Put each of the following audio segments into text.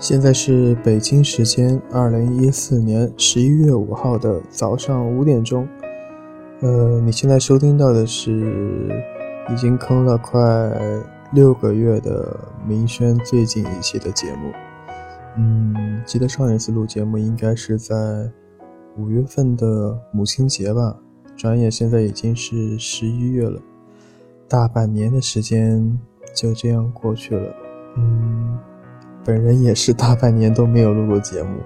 现在是北京时间二零一四年十一月五号的早上五点钟。呃，你现在收听到的是已经坑了快六个月的明轩最近一期的节目。嗯，记得上一次录节目应该是在五月份的母亲节吧？转眼现在已经是十一月了，大半年的时间就这样过去了。嗯。本人也是大半年都没有录过节目，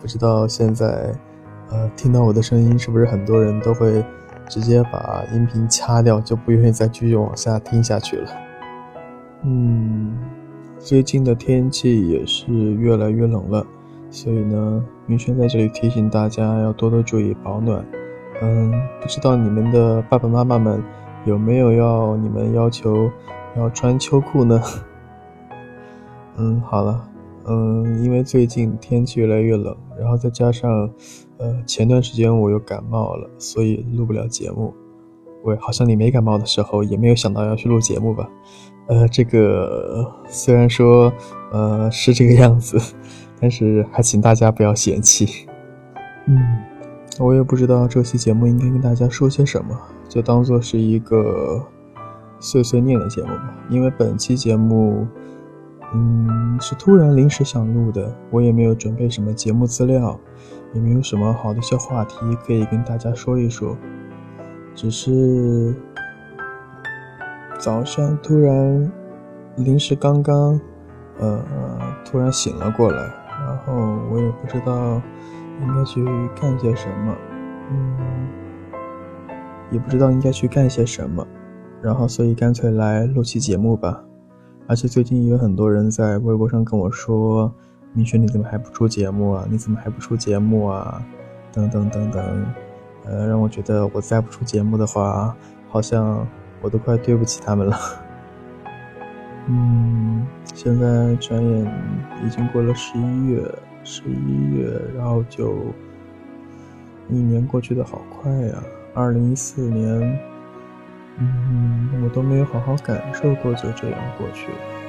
不知道现在，呃，听到我的声音是不是很多人都会直接把音频掐掉，就不愿意再继续往下听下去了。嗯，最近的天气也是越来越冷了，所以呢，云轩在这里提醒大家要多多注意保暖。嗯，不知道你们的爸爸妈妈们有没有要你们要求要穿秋裤呢？嗯，好了，嗯，因为最近天气越来越冷，然后再加上，呃，前段时间我又感冒了，所以录不了节目。喂，好像你没感冒的时候也没有想到要去录节目吧？呃，这个虽然说，呃，是这个样子，但是还请大家不要嫌弃。嗯，我也不知道这期节目应该跟大家说些什么，就当做是一个碎碎念的节目吧，因为本期节目。嗯，是突然临时想录的，我也没有准备什么节目资料，也没有什么好的一些话题可以跟大家说一说，只是早上突然临时刚刚，呃，突然醒了过来，然后我也不知道应该去干些什么，嗯，也不知道应该去干些什么，然后所以干脆来录期节目吧。而且最近也有很多人在微博上跟我说：“明轩，你怎么还不出节目啊？你怎么还不出节目啊？等等等等，呃，让我觉得我再不出节目的话，好像我都快对不起他们了。嗯，现在转眼已经过了十一月，十一月，然后就一年过去的好快呀，二零一四年。嗯，我都没有好好感受过，就这样过去了。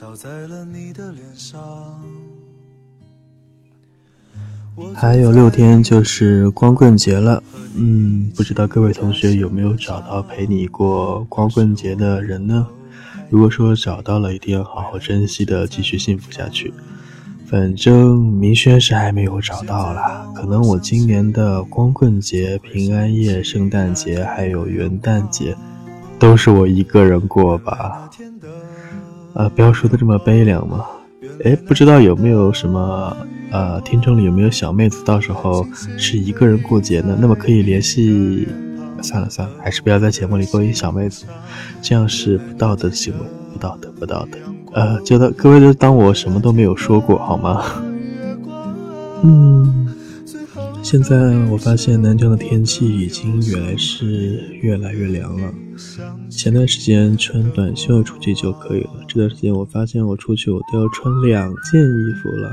照在了你的脸上。还有六天就是光棍节了，嗯，不知道各位同学有没有找到陪你过光棍节的人呢？如果说找到了，一定要好好珍惜的，继续幸福下去。反正明轩是还没有找到啦，可能我今年的光棍节、平安夜、圣诞节还有元旦节。都是我一个人过吧，啊，不要说的这么悲凉嘛。哎，不知道有没有什么呃，听众里有没有小妹子，到时候是一个人过节呢？那么可以联系。算了算了，还是不要在节目里勾引小妹子，这样是不道德的行为，不道德，不道德。呃，就当各位就当我什么都没有说过，好吗？嗯。现在我发现南疆的天气已经越来是越来越凉了。前段时间穿短袖出去就可以了，这段时间我发现我出去我都要穿两件衣服了。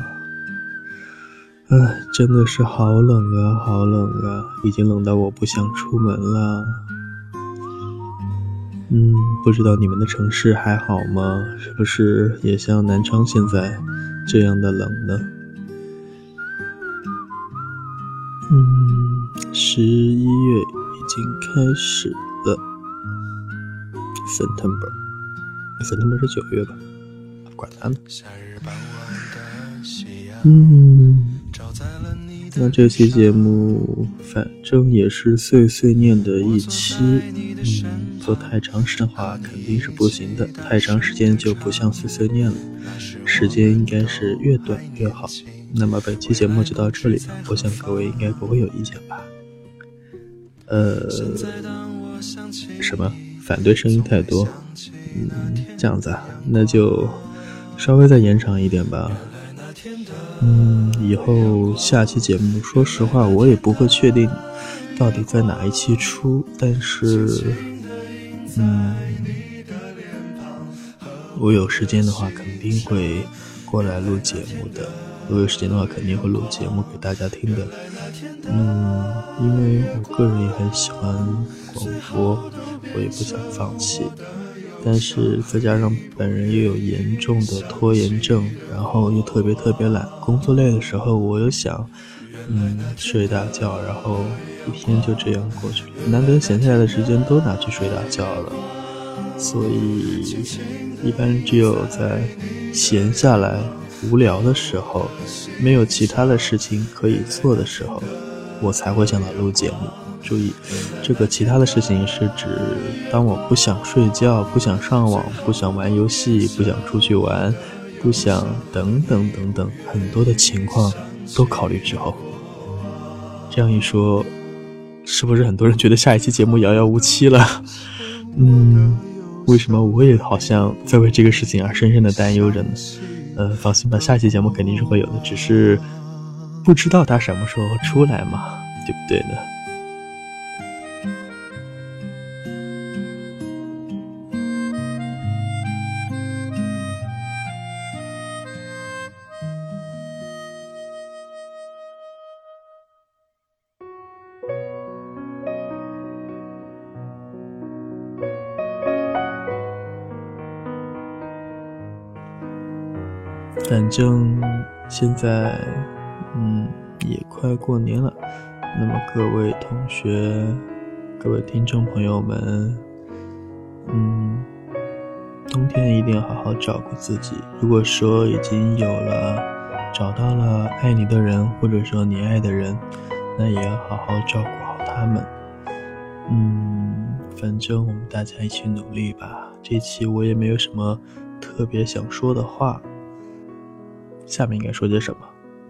唉，真的是好冷啊，好冷啊，已经冷到我不想出门了。嗯，不知道你们的城市还好吗？是不是也像南昌现在这样的冷呢？十一月已经开始了，September，September 是九月吧？管他呢。嗯，那这期节目反正也是碎碎念的一期，嗯，做太长时的话肯定是不行的，太长时间就不像碎碎念了，时间应该是越短越好。那么本期节目就到这里了，我想各位应该不会有意见吧？呃，什么？反对声音太多？嗯，这样子啊，那就稍微再延长一点吧。嗯，以后下期节目，说实话，我也不会确定到底在哪一期出，但是，嗯，我有时间的话，肯定会过来录节目的。如果有时间的话，肯定会录节目给大家听的。嗯，因为我个人也很喜欢广播，我也不想放弃。但是再加上本人又有严重的拖延症，然后又特别特别懒，工作累的时候我又想，嗯，睡大觉，然后一天就这样过去了。难得闲下来的时间都拿去睡大觉了，所以一般只有在闲下来、无聊的时候，没有其他的事情可以做的时候，我才会想到录节目。注意，这个其他的事情是指，当我不想睡觉、不想上网、不想玩游戏、不想出去玩、不想等等等等很多的情况都考虑之后，这样一说，是不是很多人觉得下一期节目遥遥无期了？嗯，为什么我也好像在为这个事情而深深的担忧着呢？呃，放心吧，下期节目肯定是会有的，只是不知道它什么时候出来嘛，对不对呢？反正现在，嗯，也快过年了。那么各位同学、各位听众朋友们，嗯，冬天一定要好好照顾自己。如果说已经有了、找到了爱你的人，或者说你爱的人，那也要好好照顾好他们。嗯，反正我们大家一起努力吧。这期我也没有什么特别想说的话。下面应该说些什么？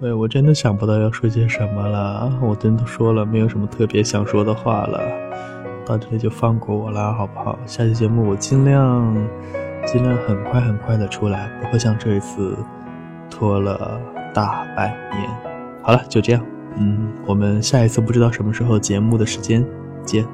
喂，我真的想不到要说些什么了。我真的说了，没有什么特别想说的话了。到这里就放过我啦，好不好？下期节目我尽量尽量很快很快的出来，不会像这一次拖了大半年。好了，就这样。嗯，我们下一次不知道什么时候节目的时间见。